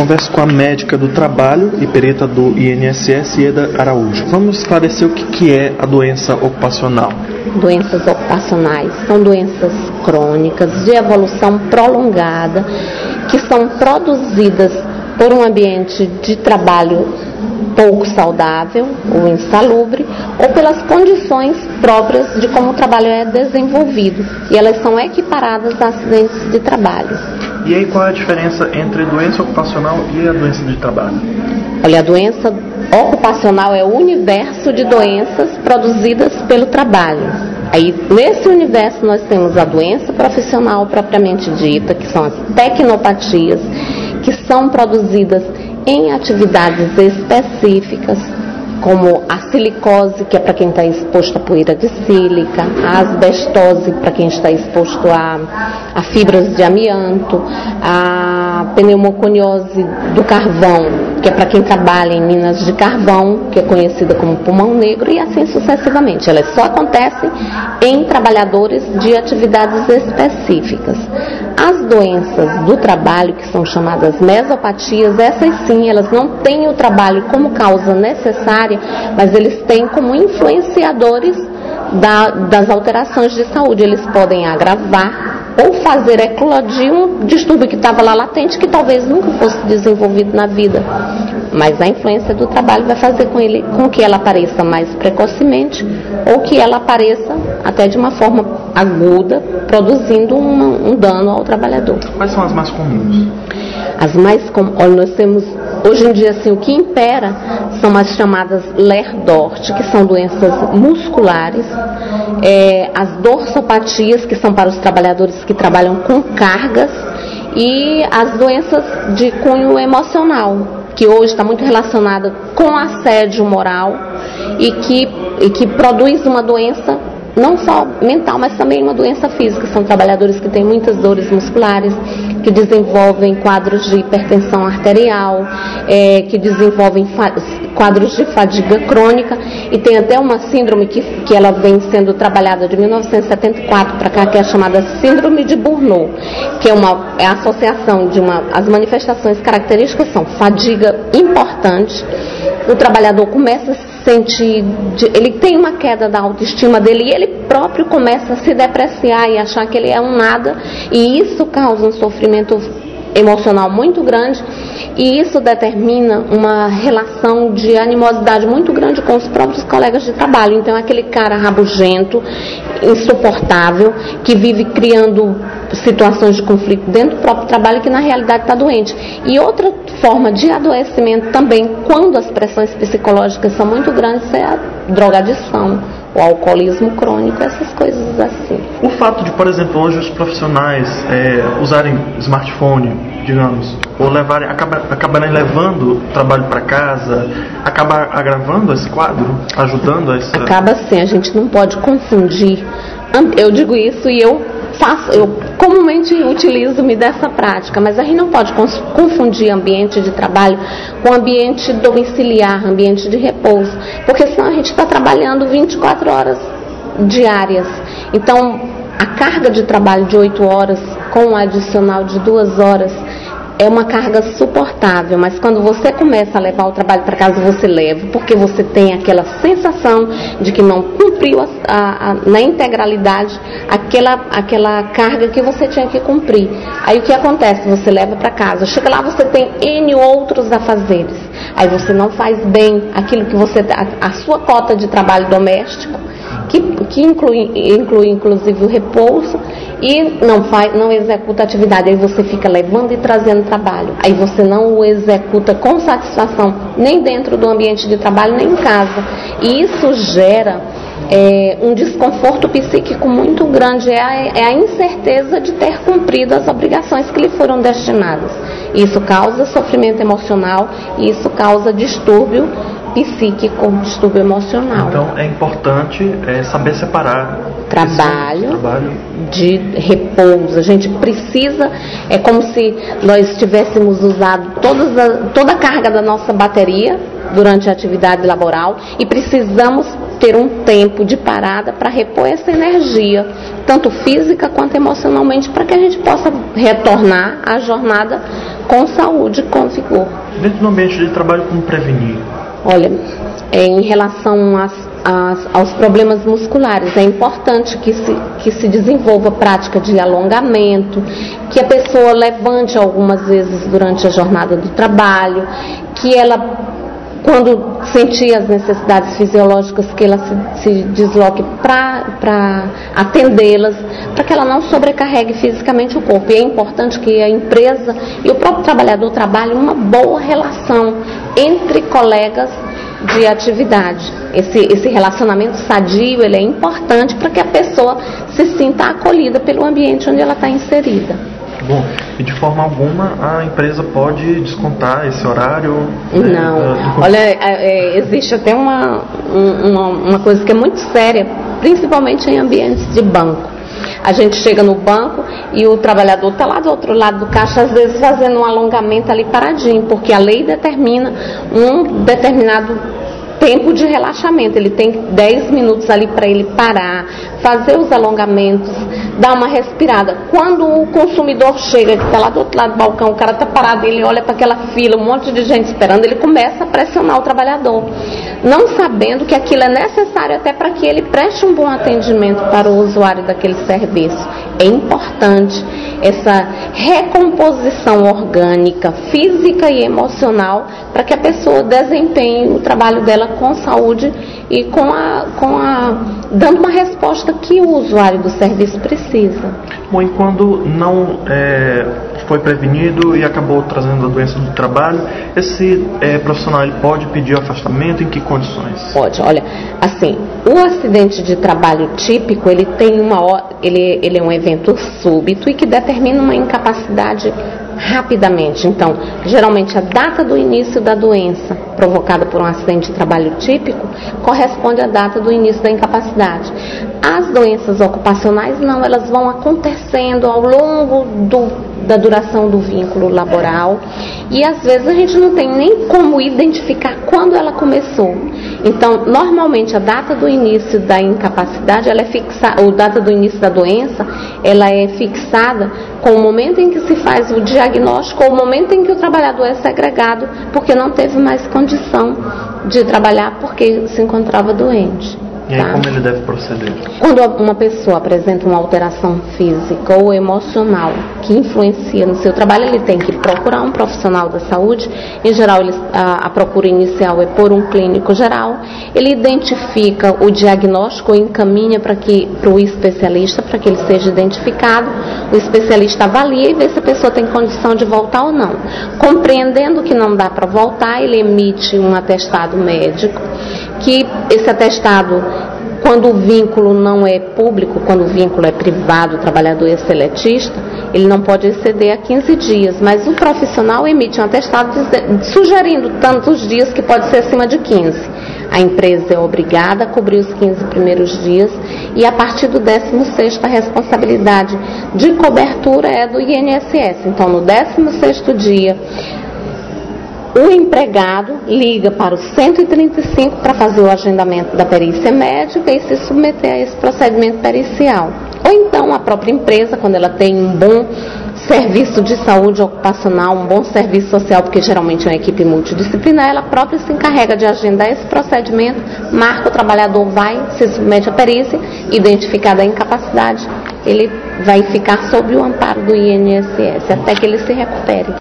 Converso com a médica do trabalho e perita do INSS, Eda Araújo. Vamos esclarecer o que é a doença ocupacional. Doenças ocupacionais são doenças crônicas de evolução prolongada que são produzidas por um ambiente de trabalho pouco saudável ou insalubre, ou pelas condições próprias de como o trabalho é desenvolvido. E elas são equiparadas a acidentes de trabalho. E aí qual é a diferença entre doença ocupacional e a doença de trabalho? Olha, a doença ocupacional é o universo de doenças produzidas pelo trabalho. Aí, nesse universo, nós temos a doença profissional propriamente dita, que são as tecnopatias, que são produzidas em atividades específicas, como a silicose, que é para quem está exposto à poeira de sílica, a asbestose, para quem está exposto a, a fibras de amianto, a pneumoconiose do carvão, que é para quem trabalha em minas de carvão, que é conhecida como pulmão negro, e assim sucessivamente. Elas só acontecem em trabalhadores de atividades específicas. As doenças do trabalho, que são chamadas mesopatias, essas sim, elas não têm o trabalho como causa necessária, mas eles têm como influenciadores da, das alterações de saúde. Eles podem agravar ou fazer eclodir um distúrbio que estava lá latente, que talvez nunca fosse desenvolvido na vida. Mas a influência do trabalho vai fazer com, ele, com que ela apareça mais precocemente ou que ela apareça até de uma forma aguda, produzindo uma, um dano ao trabalhador. Quais são as mais comuns? As mais comuns, olha, nós temos hoje em dia assim, o que impera são as chamadas LER-DORT, que são doenças musculares, é, as dorsopatias, que são para os trabalhadores que trabalham com cargas, e as doenças de cunho emocional, que hoje está muito relacionada com assédio moral e que, e que produz uma doença não só mental, mas também uma doença física. São trabalhadores que têm muitas dores musculares, que desenvolvem quadros de hipertensão arterial, é, que desenvolvem quadros de fadiga crônica e tem até uma síndrome que, que ela vem sendo trabalhada de 1974 para cá, que é chamada síndrome de Burnout, que é, uma, é a associação de uma. As manifestações características são fadiga importante, o trabalhador começa a se sentir. Ele tem uma queda da autoestima dele e ele próprio começa a se depreciar e achar que ele é um nada, e isso causa um sofrimento emocional muito grande e isso determina uma relação de animosidade muito grande com os próprios colegas de trabalho. Então, é aquele cara rabugento, insuportável, que vive criando situações de conflito dentro do próprio trabalho que na realidade está doente. E outra forma de adoecimento também, quando as pressões psicológicas são muito grandes, é a drogadição o alcoolismo crônico, essas coisas assim. O fato de, por exemplo, hoje os profissionais é, usarem smartphone, digamos, ou levarem, acaba, acabarem levando o trabalho para casa, acaba agravando esse quadro, ajudando a essa... Acaba sim, a gente não pode confundir. Eu digo isso e eu faço, eu comumente utilizo-me dessa prática, mas a gente não pode confundir ambiente de trabalho com ambiente domiciliar, ambiente de repouso, porque senão a gente está trabalhando 24 horas diárias. Então, a carga de trabalho de 8 horas com um adicional de 2 horas é uma carga suportável, mas quando você começa a levar o trabalho para casa, você leva, porque você tem aquela sensação de que não cumpriu a, a, a, na integralidade aquela, aquela carga que você tinha que cumprir. Aí o que acontece? Você leva para casa, chega lá, você tem N outros afazeres. Aí você não faz bem aquilo que você. a, sua cota de trabalho doméstico que, que inclui, inclui inclusive o repouso e não, faz, não executa atividade. Aí você fica levando e trazendo trabalho. Aí você não o executa com satisfação, nem dentro do ambiente de trabalho, nem em casa. E isso gera é, um desconforto psíquico muito grande, é a, é a, incerteza de ter cumprido as obrigações que lhe foram destinadas. Isso causa sofrimento emocional e isso causa distúrbio psíquico, distúrbio emocional. Então é importante é, saber separar trabalho, trabalho de repouso. A gente precisa, é como se nós tivéssemos usado todas a, toda a carga da nossa bateria durante a atividade laboral e precisamos ter um tempo de parada para repor essa energia, tanto física quanto emocionalmente, para que a gente possa retornar à jornada com saúde, com vigor. Dentro do ambiente de trabalho, como prevenir? Olha, em relação às, às, aos problemas musculares, é importante que se, que se desenvolva prática de alongamento, que a pessoa levante algumas vezes durante a jornada do trabalho, que ela quando sentir as necessidades fisiológicas, que ela se, se desloque para atendê-las, para que ela não sobrecarregue fisicamente o corpo. E é importante que a empresa e o próprio trabalhador trabalhem uma boa relação entre colegas de atividade. Esse, esse relacionamento sadio ele é importante para que a pessoa se sinta acolhida pelo ambiente onde ela está inserida. Bom, e de forma alguma a empresa pode descontar esse horário? Né, Não. Do... Olha, é, é, existe até uma, uma, uma coisa que é muito séria, principalmente em ambientes de banco. A gente chega no banco e o trabalhador está lá do outro lado do caixa, às vezes fazendo um alongamento ali paradinho, porque a lei determina um determinado tempo de relaxamento. Ele tem 10 minutos ali para ele parar, fazer os alongamentos, dar uma respirada. Quando o consumidor chega, que está lá do outro lado do balcão, o cara está parado, ele olha para aquela fila, um monte de gente esperando, ele começa a pressionar o trabalhador, não sabendo que aquilo é necessário até para que ele preste um bom atendimento para o usuário daquele serviço. É importante essa recomposição orgânica, física e emocional para que a pessoa desempenhe o trabalho dela com saúde e com a, com a dando uma resposta que o usuário do serviço precisa. Bom, e quando não é, foi prevenido e acabou trazendo a doença do trabalho, esse é, profissional ele pode pedir afastamento em que condições? Pode, olha, assim, o acidente de trabalho típico ele tem uma ele, ele é um evento súbito e que determina uma incapacidade rapidamente. Então, geralmente a data do início da doença provocada por um acidente de trabalho típico corresponde à data do início da incapacidade. As doenças ocupacionais não, elas vão acontecendo ao longo do da duração do vínculo laboral e às vezes a gente não tem nem como identificar quando ela começou. Então, normalmente a data do início da incapacidade, ela é fixada, ou data do início da doença, ela é fixada com o momento em que se faz o diagnóstico ou o momento em que o trabalhador é segregado porque não teve mais condição de trabalhar porque se encontrava doente. E aí, tá? como ele deve proceder? Quando uma pessoa apresenta uma alteração física ou emocional que influencia no seu trabalho, ele tem que procurar um profissional da saúde. Em geral, ele, a, a, procura inicial é por um clínico geral. Ele identifica o diagnóstico ou encaminha para que para o especialista para que ele seja identificado. O especialista avalia e vê se a pessoa tem condição de voltar ou não. Compreendendo que não dá para voltar, ele emite um atestado médico que esse atestado, quando o vínculo não é público, quando o vínculo é privado, o trabalhador é seletista, ele não pode exceder a 15 dias, mas o profissional emite um atestado sugerindo tantos dias que pode ser acima de 15. A empresa é obrigada a cobrir os 15 primeiros dias e a partir do 16 a responsabilidade de cobertura é do INSS. Então, no 16 dia, o empregado liga para o 135 para fazer o agendamento da perícia médica e se submeter a esse procedimento pericial. Ou então a própria empresa, quando ela tem um bom serviço de saúde ocupacional, um bom serviço social, porque geralmente é uma equipe multidisciplinar, ela própria se encarrega de agendar esse procedimento, marca o trabalhador, vai, se submete à perícia, identificada a incapacidade, ele vai ficar sob o amparo do INSS até que ele se recupere.